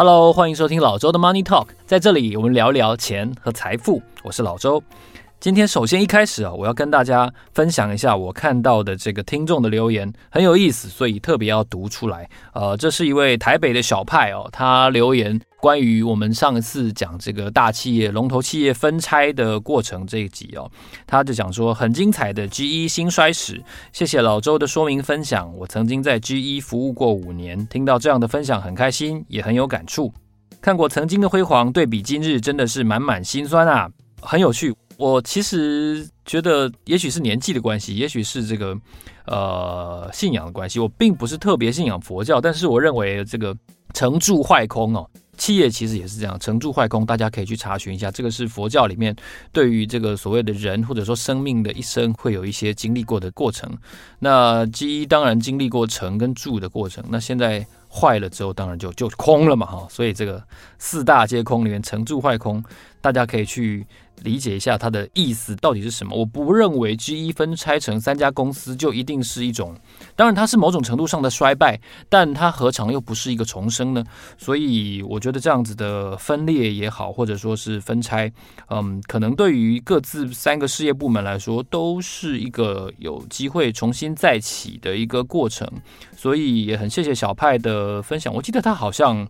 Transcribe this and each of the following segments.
Hello，欢迎收听老周的 Money Talk，在这里我们聊聊钱和财富。我是老周。今天首先一开始啊，我要跟大家分享一下我看到的这个听众的留言，很有意思，所以特别要读出来。呃，这是一位台北的小派哦，他留言关于我们上一次讲这个大企业、龙头企业分拆的过程这一集哦，他就讲说很精彩的 GE 兴衰史，谢谢老周的说明分享。我曾经在 GE 服务过五年，听到这样的分享很开心，也很有感触。看过曾经的辉煌，对比今日，真的是满满心酸啊，很有趣。我其实觉得，也许是年纪的关系，也许是这个呃信仰的关系。我并不是特别信仰佛教，但是我认为这个成住坏空哦，企业其实也是这样，成住坏空，大家可以去查询一下。这个是佛教里面对于这个所谓的人或者说生命的一生会有一些经历过的过程。那基当然经历过成跟住的过程，那现在坏了之后，当然就就空了嘛哈。所以这个四大皆空里面，成住坏空，大家可以去。理解一下它的意思到底是什么？我不认为 G 一分拆成三家公司就一定是一种，当然它是某种程度上的衰败，但它何尝又不是一个重生呢？所以我觉得这样子的分裂也好，或者说是分拆，嗯，可能对于各自三个事业部门来说，都是一个有机会重新再起的一个过程。所以也很谢谢小派的分享，我记得他好像。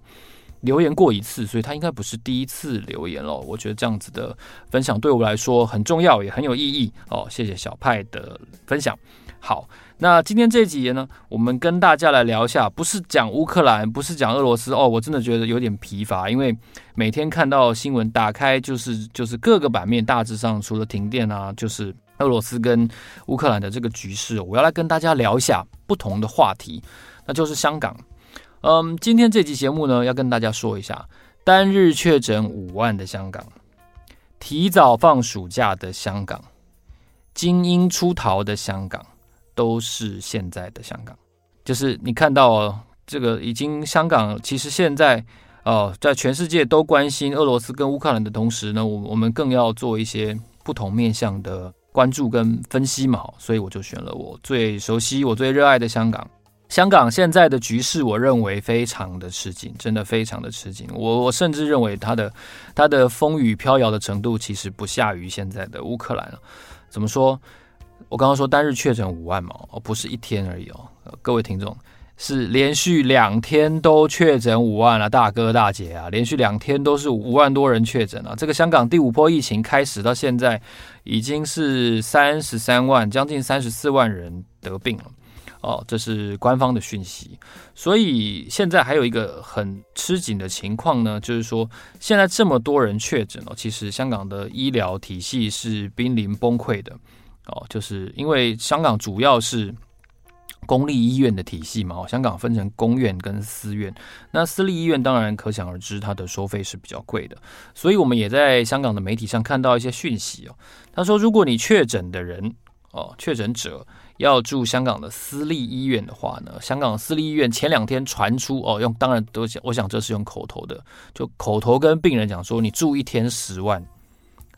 留言过一次，所以他应该不是第一次留言了。我觉得这样子的分享对我来说很重要，也很有意义哦。谢谢小派的分享。好，那今天这一集呢，我们跟大家来聊一下，不是讲乌克兰，不是讲俄罗斯哦。我真的觉得有点疲乏，因为每天看到新闻，打开就是就是各个版面，大致上除了停电啊，就是俄罗斯跟乌克兰的这个局势。我要来跟大家聊一下不同的话题，那就是香港。嗯，今天这期节目呢，要跟大家说一下单日确诊五万的香港，提早放暑假的香港，精英出逃的香港，都是现在的香港。就是你看到这个，已经香港其实现在哦，在全世界都关心俄罗斯跟乌克兰的同时呢，我我们更要做一些不同面向的关注跟分析嘛。所以我就选了我最熟悉、我最热爱的香港。香港现在的局势，我认为非常的吃紧，真的非常的吃紧。我我甚至认为它的它的风雨飘摇的程度，其实不下于现在的乌克兰。怎么说？我刚刚说单日确诊五万嘛，哦，不是一天而已哦。各位听众，是连续两天都确诊五万了，大哥大姐啊，连续两天都是五万多人确诊了。这个香港第五波疫情开始到现在，已经是三十三万，将近三十四万人得病了。哦，这是官方的讯息，所以现在还有一个很吃紧的情况呢，就是说现在这么多人确诊哦，其实香港的医疗体系是濒临崩溃的哦，就是因为香港主要是公立医院的体系嘛，哦香港分成公院跟私院，那私立医院当然可想而知，它的收费是比较贵的，所以我们也在香港的媒体上看到一些讯息哦，他说如果你确诊的人哦，确诊者。要住香港的私立医院的话呢，香港私立医院前两天传出哦，用当然都讲，我想这是用口头的，就口头跟病人讲说，你住一天十万，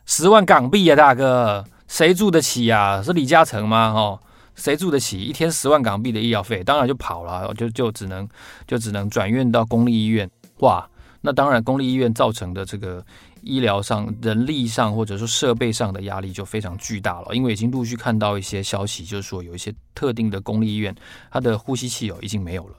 十万港币啊，大哥，谁住得起呀？是李嘉诚吗？哦，谁住得起一天十万港币的医疗费？当然就跑了，就就只能就只能转院到公立医院。哇，那当然公立医院造成的这个。医疗上、人力上或者说设备上的压力就非常巨大了，因为已经陆续看到一些消息，就是说有一些特定的公立医院，它的呼吸器哦已经没有了，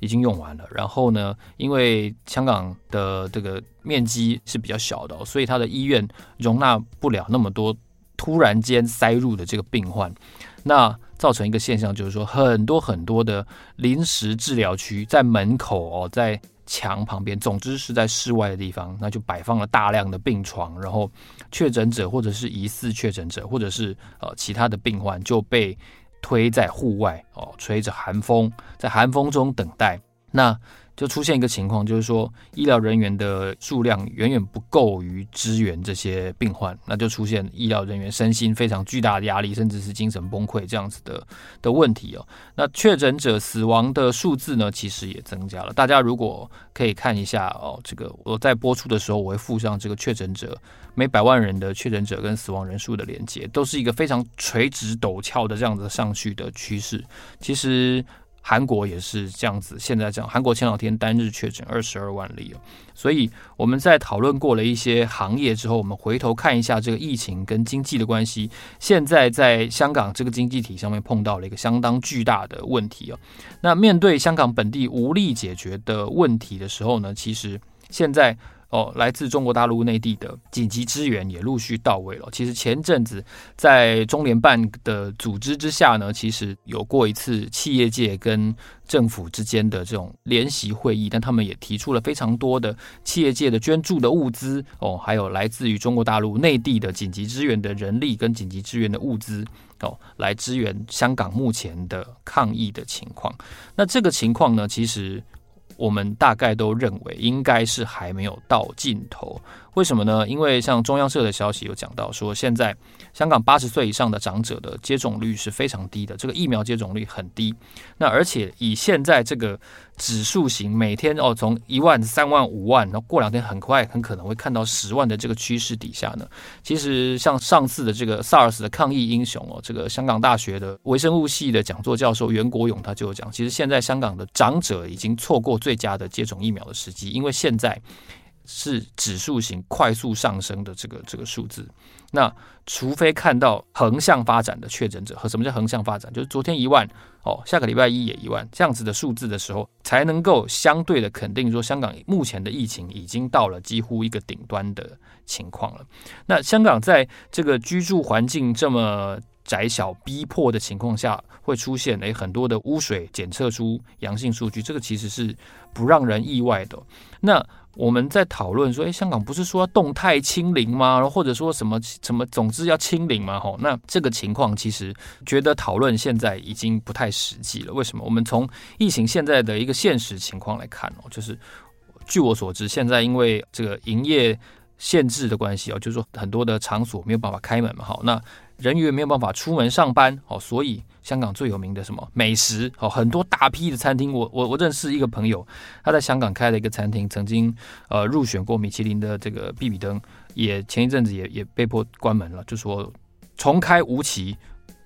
已经用完了。然后呢，因为香港的这个面积是比较小的，所以它的医院容纳不了那么多突然间塞入的这个病患，那造成一个现象就是说，很多很多的临时治疗区在门口哦，在。墙旁边，总之是在室外的地方，那就摆放了大量的病床，然后确诊者或者是疑似确诊者，或者是呃其他的病患就被推在户外哦，吹着寒风，在寒风中等待。那就出现一个情况，就是说医疗人员的数量远远不够于支援这些病患，那就出现医疗人员身心非常巨大的压力，甚至是精神崩溃这样子的的问题哦。那确诊者死亡的数字呢，其实也增加了。大家如果可以看一下哦，这个我在播出的时候，我会附上这个确诊者每百万人的确诊者跟死亡人数的连接，都是一个非常垂直陡峭的这样子上去的趋势。其实。韩国也是这样子，现在这样，韩国前两天单日确诊二十二万例哦。所以我们在讨论过了一些行业之后，我们回头看一下这个疫情跟经济的关系。现在在香港这个经济体上面碰到了一个相当巨大的问题哦。那面对香港本地无力解决的问题的时候呢，其实现在。哦，来自中国大陆内地的紧急支援也陆续到位了。其实前阵子在中联办的组织之下呢，其实有过一次企业界跟政府之间的这种联席会议，但他们也提出了非常多的企业界的捐助的物资哦，还有来自于中国大陆内地的紧急支援的人力跟紧急支援的物资哦，来支援香港目前的抗疫的情况。那这个情况呢，其实。我们大概都认为应该是还没有到尽头，为什么呢？因为像中央社的消息有讲到说，现在香港八十岁以上的长者的接种率是非常低的，这个疫苗接种率很低。那而且以现在这个指数型，每天哦从一万、三万、五万，然后过两天很快很可能会看到十万的这个趋势底下呢，其实像上次的这个 SARS 的抗疫英雄哦，这个香港大学的微生物系的讲座教授袁国勇他就有讲，其实现在香港的长者已经错过最佳的接种疫苗的时机，因为现在。是指数型快速上升的这个这个数字，那除非看到横向发展的确诊者和什么叫横向发展，就是昨天一万哦，下个礼拜一也一万这样子的数字的时候，才能够相对的肯定说香港目前的疫情已经到了几乎一个顶端的情况了。那香港在这个居住环境这么窄小逼迫的情况下，会出现诶很多的污水检测出阳性数据，这个其实是不让人意外的。那我们在讨论说，诶，香港不是说要动态清零吗？然后或者说什么什么，总之要清零吗？吼，那这个情况其实觉得讨论现在已经不太实际了。为什么？我们从疫情现在的一个现实情况来看哦，就是据我所知，现在因为这个营业限制的关系哦，就是说很多的场所没有办法开门嘛。好，那人员没有办法出门上班，哦，所以。香港最有名的什么美食哦，很多大批的餐厅。我我我认识一个朋友，他在香港开了一个餐厅，曾经呃入选过米其林的这个必比登，也前一阵子也也被迫关门了，就说重开无期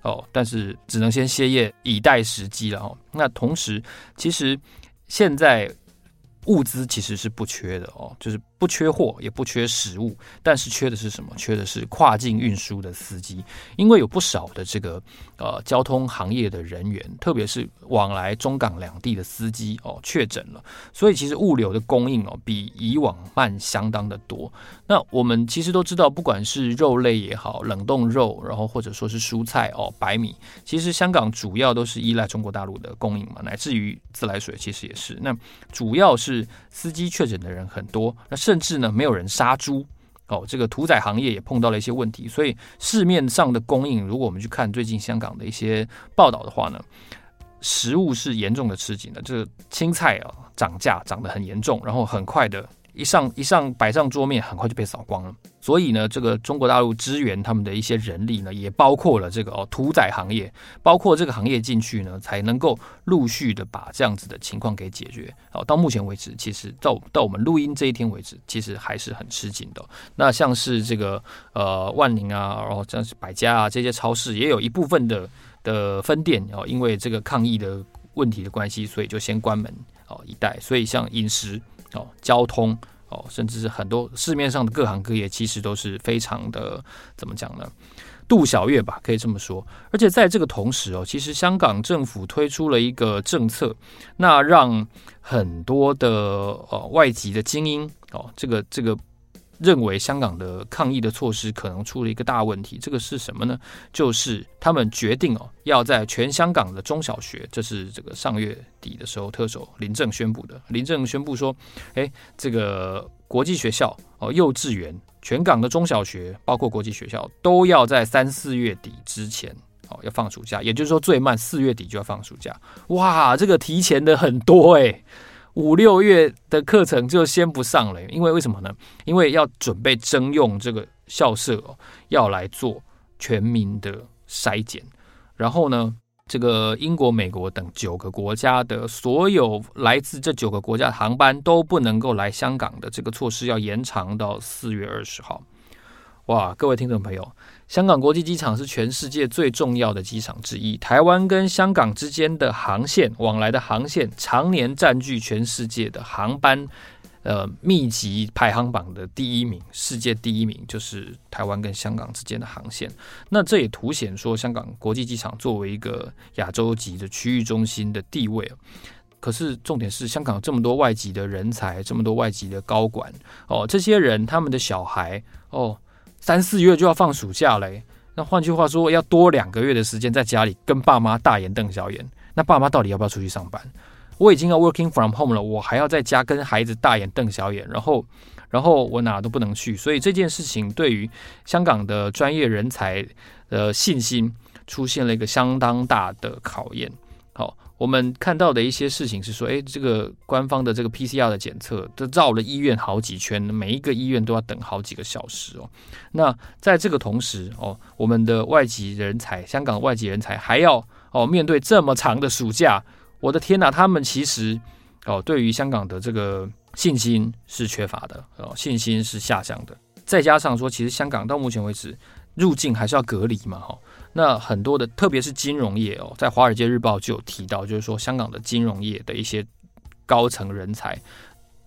哦，但是只能先歇业以待时机了哦。那同时，其实现在。物资其实是不缺的哦，就是不缺货，也不缺食物，但是缺的是什么？缺的是跨境运输的司机，因为有不少的这个呃交通行业的人员，特别是往来中港两地的司机哦确诊了，所以其实物流的供应哦比以往慢相当的多。那我们其实都知道，不管是肉类也好，冷冻肉，然后或者说是蔬菜哦，白米，其实香港主要都是依赖中国大陆的供应嘛，乃至于自来水其实也是。那主要是。司机确诊的人很多，那甚至呢没有人杀猪哦。这个屠宰行业也碰到了一些问题，所以市面上的供应，如果我们去看最近香港的一些报道的话呢，食物是严重的吃紧的。这个青菜啊涨价涨得很严重，然后很快的。一上一上摆上桌面，很快就被扫光了。所以呢，这个中国大陆支援他们的一些人力呢，也包括了这个哦屠宰行业，包括这个行业进去呢，才能够陆续的把这样子的情况给解决。哦，到目前为止，其实到到我们录音这一天为止，其实还是很吃紧的。那像是这个呃万宁啊，然后像是百家啊这些超市，也有一部分的的分店哦，因为这个抗疫的问题的关系，所以就先关门哦一带。所以像饮食。哦，交通哦，甚至是很多市面上的各行各业，其实都是非常的怎么讲呢？杜小月吧，可以这么说。而且在这个同时哦，其实香港政府推出了一个政策，那让很多的呃外籍的精英哦，这个这个。认为香港的抗疫的措施可能出了一个大问题，这个是什么呢？就是他们决定哦，要在全香港的中小学，这是这个上月底的时候，特首林郑宣布的。林郑宣布说，诶，这个国际学校哦，幼稚园，全港的中小学，包括国际学校，都要在三四月底之前哦，要放暑假，也就是说最慢四月底就要放暑假。哇，这个提前的很多诶。五六月的课程就先不上了，因为为什么呢？因为要准备征用这个校舍，要来做全民的筛检，然后呢，这个英国、美国等九个国家的所有来自这九个国家的航班都不能够来香港的这个措施要延长到四月二十号。哇，各位听众朋友，香港国际机场是全世界最重要的机场之一。台湾跟香港之间的航线往来的航线，常年占据全世界的航班呃密集排行榜的第一名，世界第一名就是台湾跟香港之间的航线。那这也凸显说，香港国际机场作为一个亚洲级的区域中心的地位。可是重点是，香港有这么多外籍的人才，这么多外籍的高管哦，这些人他们的小孩哦。三四月就要放暑假嘞，那换句话说，要多两个月的时间在家里跟爸妈大眼瞪小眼。那爸妈到底要不要出去上班？我已经要 working from home 了，我还要在家跟孩子大眼瞪小眼，然后，然后我哪都不能去。所以这件事情对于香港的专业人才的信心出现了一个相当大的考验。好。我们看到的一些事情是说，诶，这个官方的这个 PCR 的检测都绕了医院好几圈，每一个医院都要等好几个小时哦。那在这个同时哦，我们的外籍人才，香港外籍人才还要哦面对这么长的暑假，我的天哪，他们其实哦对于香港的这个信心是缺乏的哦，信心是下降的。再加上说，其实香港到目前为止入境还是要隔离嘛，哈。那很多的，特别是金融业哦，在《华尔街日报》就有提到，就是说香港的金融业的一些高层人才，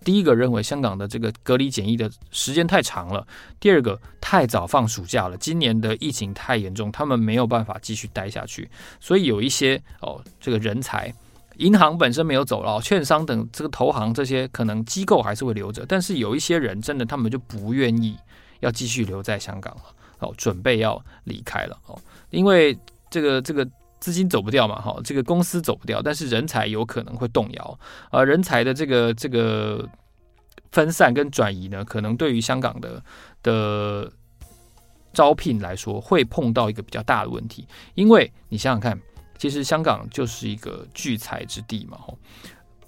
第一个认为香港的这个隔离检疫的时间太长了，第二个太早放暑假了，今年的疫情太严重，他们没有办法继续待下去，所以有一些哦，这个人才，银行本身没有走了，券商等这个投行这些可能机构还是会留着，但是有一些人真的他们就不愿意要继续留在香港了，哦，准备要离开了哦。因为这个这个资金走不掉嘛，哈，这个公司走不掉，但是人才有可能会动摇，而人才的这个这个分散跟转移呢，可能对于香港的的招聘来说，会碰到一个比较大的问题。因为你想想看，其实香港就是一个聚财之地嘛，哈。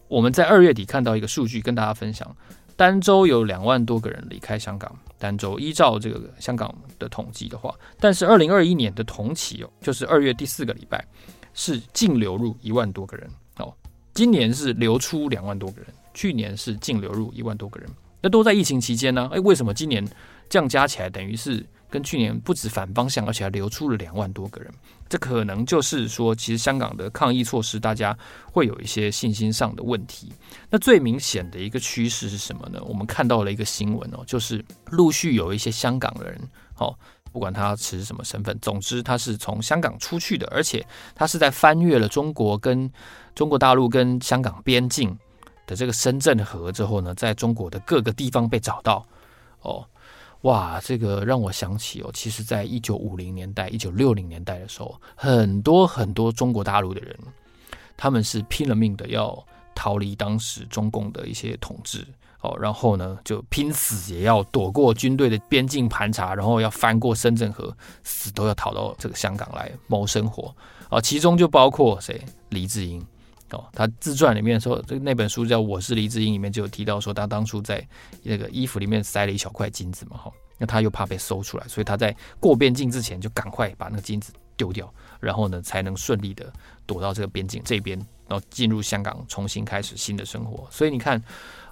我们在二月底看到一个数据，跟大家分享，单周有两万多个人离开香港。单周依照这个香港的统计的话，但是二零二一年的同期哦，就是二月第四个礼拜是净流入一万多个人哦，今年是流出两万多个人，去年是净流入一万多个人，那都在疫情期间呢？诶，为什么今年这样加起来等于是？跟去年不止反方向，而且还流出了两万多个人，这可能就是说，其实香港的抗疫措施，大家会有一些信心上的问题。那最明显的一个趋势是什么呢？我们看到了一个新闻哦，就是陆续有一些香港人，哦，不管他持什么身份，总之他是从香港出去的，而且他是在翻越了中国跟中国大陆跟香港边境的这个深圳河之后呢，在中国的各个地方被找到，哦。哇，这个让我想起哦，其实，在一九五零年代、一九六零年代的时候，很多很多中国大陆的人，他们是拼了命的要逃离当时中共的一些统治哦，然后呢，就拼死也要躲过军队的边境盘查，然后要翻过深圳河，死都要逃到这个香港来谋生活哦。其中就包括谁？黎智英哦，他自传里面说，这那本书叫《我是黎智英》，里面就有提到说，他当初在那个衣服里面塞了一小块金子嘛，哈。那他又怕被搜出来，所以他在过边境之前就赶快把那个金子丢掉，然后呢，才能顺利的躲到这个边境这边，然后进入香港，重新开始新的生活。所以你看，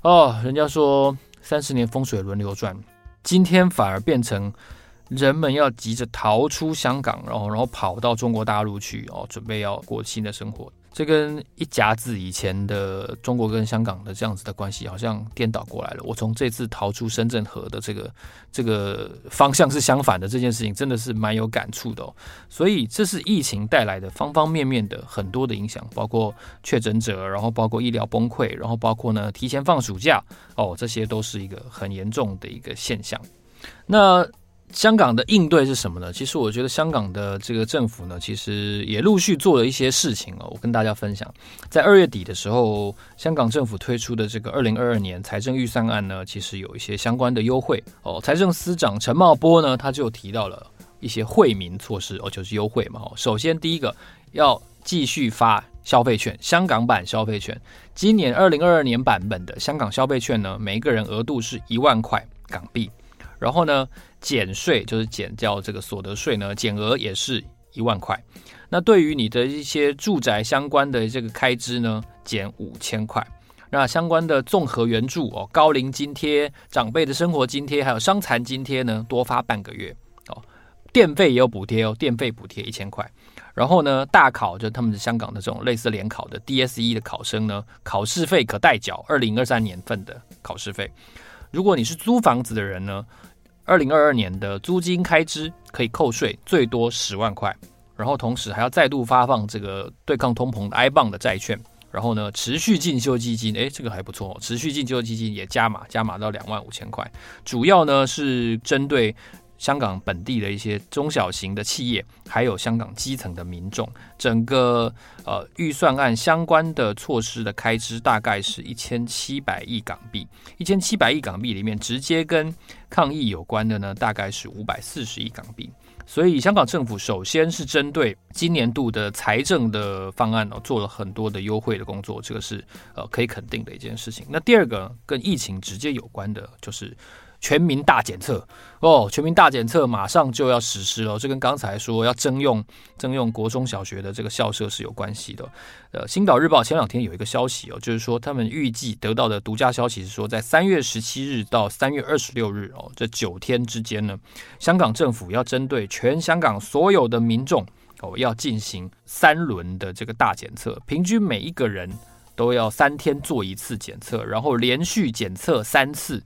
哦，人家说三十年风水轮流转，今天反而变成人们要急着逃出香港，然后然后跑到中国大陆去哦，准备要过新的生活。这跟一甲子以前的中国跟香港的这样子的关系好像颠倒过来了。我从这次逃出深圳河的这个这个方向是相反的，这件事情真的是蛮有感触的哦。所以这是疫情带来的方方面面的很多的影响，包括确诊者，然后包括医疗崩溃，然后包括呢提前放暑假哦，这些都是一个很严重的一个现象。那。香港的应对是什么呢？其实我觉得香港的这个政府呢，其实也陆续做了一些事情哦。我跟大家分享，在二月底的时候，香港政府推出的这个二零二二年财政预算案呢，其实有一些相关的优惠哦。财政司长陈茂波呢，他就提到了一些惠民措施哦，就是优惠嘛。首先第一个要继续发消费券，香港版消费券，今年二零二二年版本的香港消费券呢，每一个人额度是一万块港币。然后呢，减税就是减掉这个所得税呢，减额也是一万块。那对于你的一些住宅相关的这个开支呢，减五千块。那相关的综合援助哦，高龄津贴、长辈的生活津贴，还有伤残津贴呢，多发半个月哦。电费也有补贴哦，电费补贴一千块。然后呢，大考就他们是香港的这种类似联考的 DSE 的考生呢，考试费可代缴二零二三年份的考试费。如果你是租房子的人呢，二零二二年的租金开支可以扣税，最多十万块。然后同时还要再度发放这个对抗通膨的 I bond 的债券。然后呢，持续进修基金，诶，这个还不错，持续进修基金也加码，加码到两万五千块。主要呢是针对。香港本地的一些中小型的企业，还有香港基层的民众，整个呃预算案相关的措施的开支大概是一千七百亿港币。一千七百亿港币里面，直接跟抗疫有关的呢，大概是五百四十亿港币。所以香港政府首先是针对今年度的财政的方案哦，做了很多的优惠的工作，这个是呃可以肯定的一件事情。那第二个跟疫情直接有关的，就是。全民大检测哦，全民大检测马上就要实施了。这跟刚才说要征用征用国中小学的这个校舍是有关系的。呃，《星岛日报》前两天有一个消息哦，就是说他们预计得到的独家消息是说，在三月十七日到三月二十六日哦，这九天之间呢，香港政府要针对全香港所有的民众哦，要进行三轮的这个大检测，平均每一个人都要三天做一次检测，然后连续检测三次。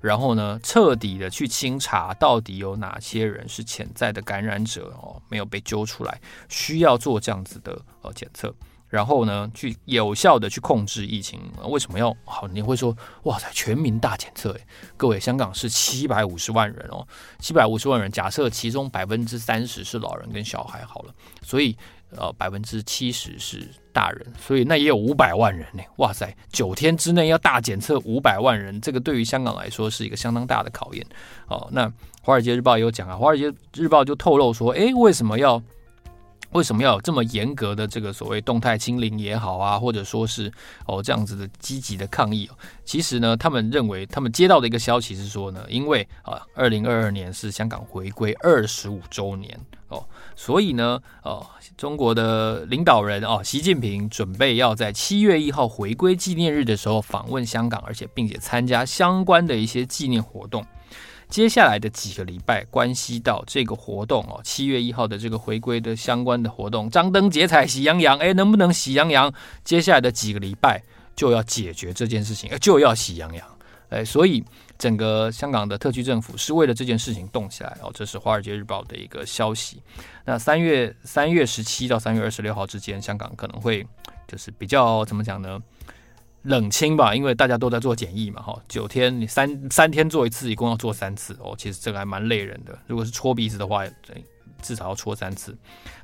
然后呢，彻底的去清查到底有哪些人是潜在的感染者哦，没有被揪出来，需要做这样子的呃检测。然后呢，去有效的去控制疫情。为什么要好？你会说，哇塞，全民大检测诶，各位，香港是七百五十万人哦，七百五十万人，假设其中百分之三十是老人跟小孩好了，所以。呃，百分之七十是大人，所以那也有五百万人呢。哇塞，九天之内要大检测五百万人，这个对于香港来说是一个相当大的考验。哦，那《华尔街日报》也有讲啊，《华尔街日报》就透露说，诶，为什么要为什么要有这么严格的这个所谓动态清零也好啊，或者说是哦这样子的积极的抗议？其实呢，他们认为他们接到的一个消息是说呢，因为啊，二零二二年是香港回归二十五周年哦，所以呢，哦。中国的领导人哦，习近平准备要在七月一号回归纪念日的时候访问香港，而且并且参加相关的一些纪念活动。接下来的几个礼拜，关系到这个活动哦，七月一号的这个回归的相关的活动，张灯结彩喜洋洋，哎，能不能喜洋洋？接下来的几个礼拜就要解决这件事情，就要喜洋洋，哎，所以。整个香港的特区政府是为了这件事情动起来哦，这是《华尔街日报》的一个消息。那三月三月十七到三月二十六号之间，香港可能会就是比较怎么讲呢？冷清吧，因为大家都在做检疫嘛，哈，九天你三三天做一次，一共要做三次哦，其实这个还蛮累人的。如果是戳鼻子的话，至少要戳三次，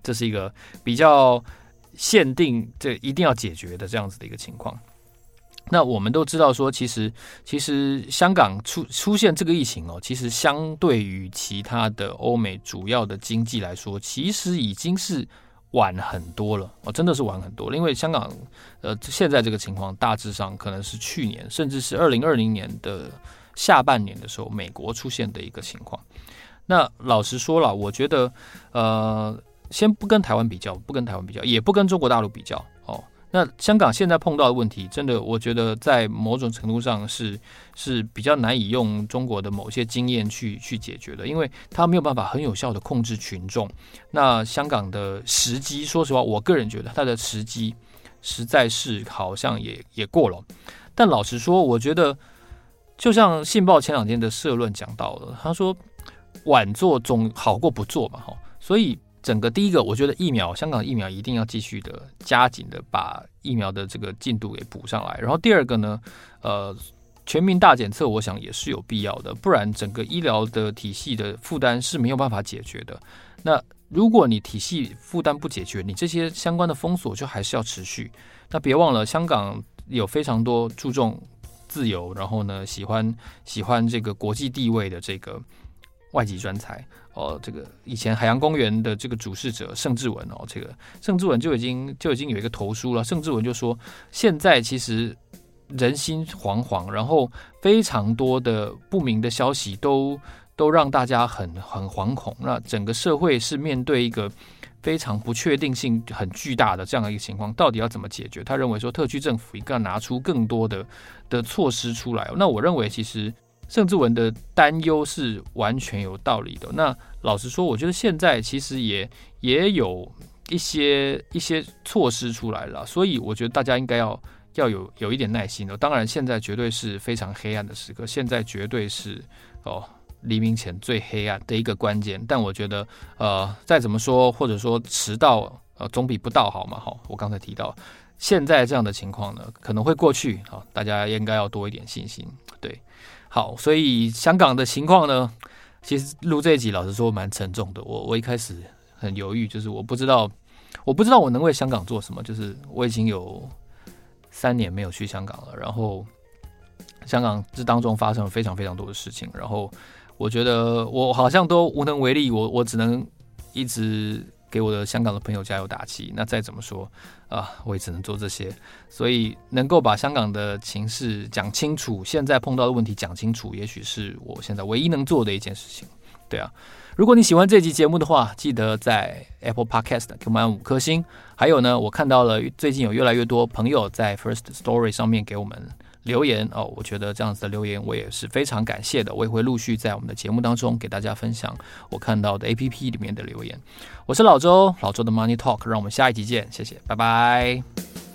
这是一个比较限定，这一定要解决的这样子的一个情况。那我们都知道说，其实其实香港出出现这个疫情哦，其实相对于其他的欧美主要的经济来说，其实已经是晚很多了哦，真的是晚很多。因为香港呃现在这个情况，大致上可能是去年甚至是二零二零年的下半年的时候，美国出现的一个情况。那老实说了，我觉得呃，先不跟台湾比较，不跟台湾比较，也不跟中国大陆比较。那香港现在碰到的问题，真的，我觉得在某种程度上是是比较难以用中国的某些经验去去解决的，因为他没有办法很有效的控制群众。那香港的时机，说实话，我个人觉得他的时机实在是好像也也过了。但老实说，我觉得就像《信报》前两天的社论讲到了，他说晚做总好过不做嘛，哈，所以。整个第一个，我觉得疫苗，香港疫苗一定要继续的加紧的把疫苗的这个进度给补上来。然后第二个呢，呃，全民大检测，我想也是有必要的，不然整个医疗的体系的负担是没有办法解决的。那如果你体系负担不解决，你这些相关的封锁就还是要持续。那别忘了，香港有非常多注重自由，然后呢，喜欢喜欢这个国际地位的这个。外籍专才哦，这个以前海洋公园的这个主事者盛志文哦，这个盛志文就已经就已经有一个投书了。盛志文就说，现在其实人心惶惶，然后非常多的不明的消息都都让大家很很惶恐。那整个社会是面对一个非常不确定性很巨大的这样的一个情况，到底要怎么解决？他认为说，特区政府应该拿出更多的的措施出来。那我认为，其实盛志文的担忧是完全有道理的。那老实说，我觉得现在其实也也有一些一些措施出来了，所以我觉得大家应该要要有有一点耐心的。当然，现在绝对是非常黑暗的时刻，现在绝对是哦。黎明前最黑暗的一个关键，但我觉得，呃，再怎么说，或者说迟到，呃，总比不到好嘛。好，我刚才提到，现在这样的情况呢，可能会过去。好，大家应该要多一点信心。对，好，所以香港的情况呢，其实录这一集，老实说蛮沉重的。我我一开始很犹豫，就是我不知道，我不知道我能为香港做什么。就是我已经有三年没有去香港了，然后香港这当中发生了非常非常多的事情，然后。我觉得我好像都无能为力，我我只能一直给我的香港的朋友加油打气。那再怎么说啊，我也只能做这些。所以能够把香港的情势讲清楚，现在碰到的问题讲清楚，也许是我现在唯一能做的一件事情。对啊，如果你喜欢这集节目的话，记得在 Apple Podcast 给我们五颗星。还有呢，我看到了最近有越来越多朋友在 First Story 上面给我们。留言哦，我觉得这样子的留言我也是非常感谢的，我也会陆续在我们的节目当中给大家分享我看到的 APP 里面的留言。我是老周，老周的 Money Talk，让我们下一集见，谢谢，拜拜。